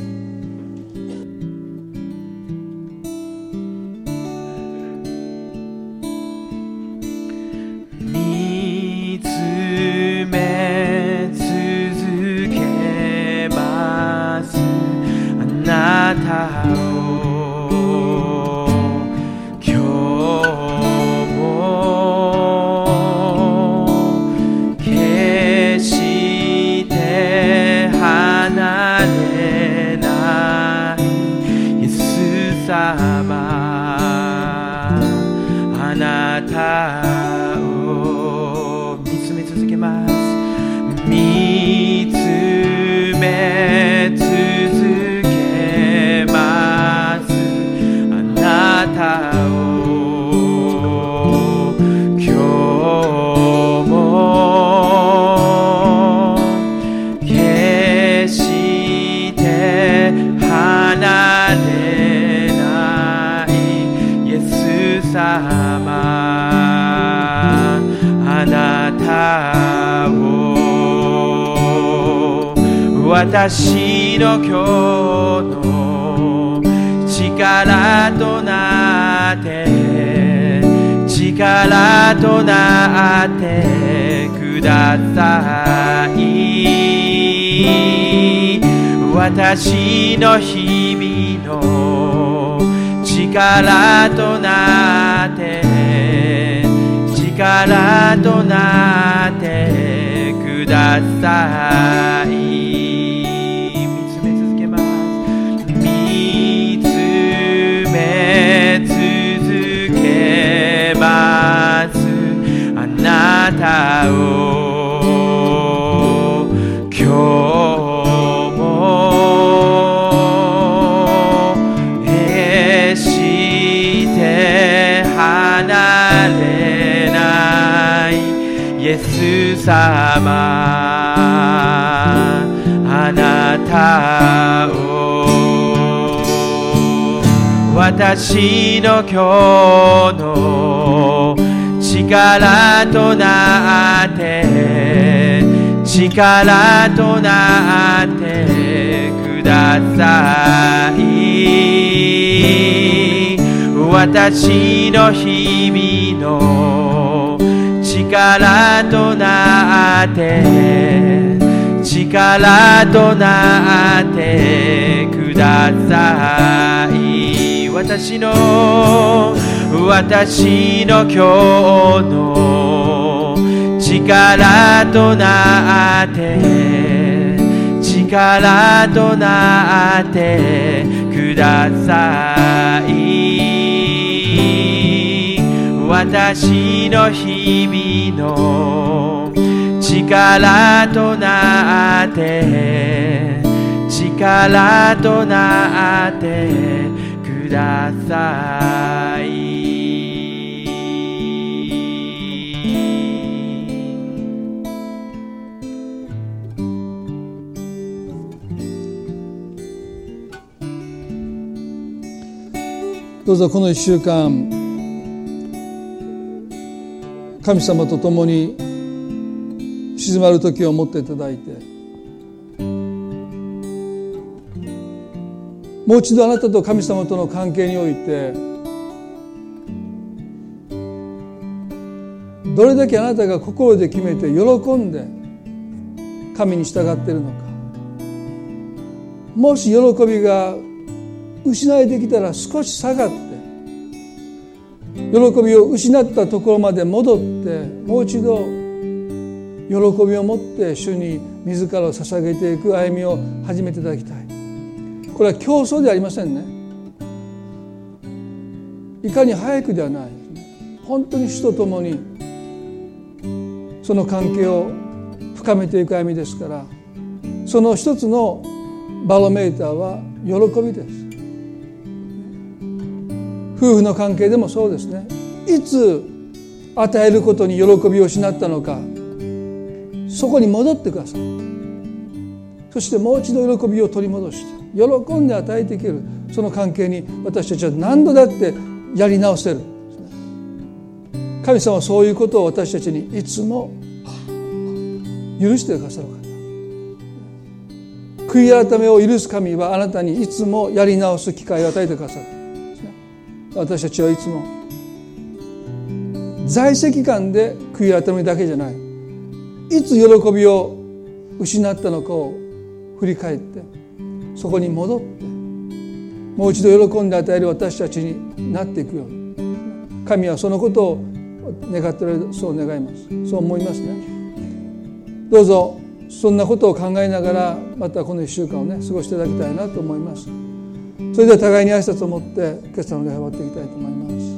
力となって力となってください。見つめ続けます。見つめ続けます。あなたを様あなたを私の今日の力となって力となってください。私の日々の力となって力となってください。私の私の今日の力となって力となってください。私の日々の力となって力となってください。どうぞこの1週間神様と共に静まる時を持っていただいてもう一度あなたと神様との関係においてどれだけあなたが心で決めて喜んで神に従っているのか。もし喜びが失えてきたら少し下がって喜びを失ったところまで戻ってもう一度喜びを持って主に自らを捧げていく歩みを始めていただきたい。これは競争ではありませんね。いかに早くではない。本当に主と共にその関係を深めていく歩みですからその一つのバロメーターは喜びです。夫婦の関係でもそうですね。いつ与えることに喜びを失ったのかそこに戻ってください。そしてもう一度喜びを取り戻して喜んで与えていけるその関係に私たちは何度だってやり直せる。神様はそういうことを私たちにいつも許してくださる方悔い改めを許す神はあなたにいつもやり直す機会を与えてくださる。私たちはいつも。在籍感で悔い改めだけじゃない。いつ喜びを失ったのかを振り返ってそこに戻ってもう一度喜んで与える私たちになっていくように。神はそのことを願っておられるそう願います。そう思いますね。どうぞそんなことを考えながらまたこの1週間をね過ごしていただきたいなと思います。それでは互いに挨拶を持って今朝の礼拝を終わっていきたいと思います。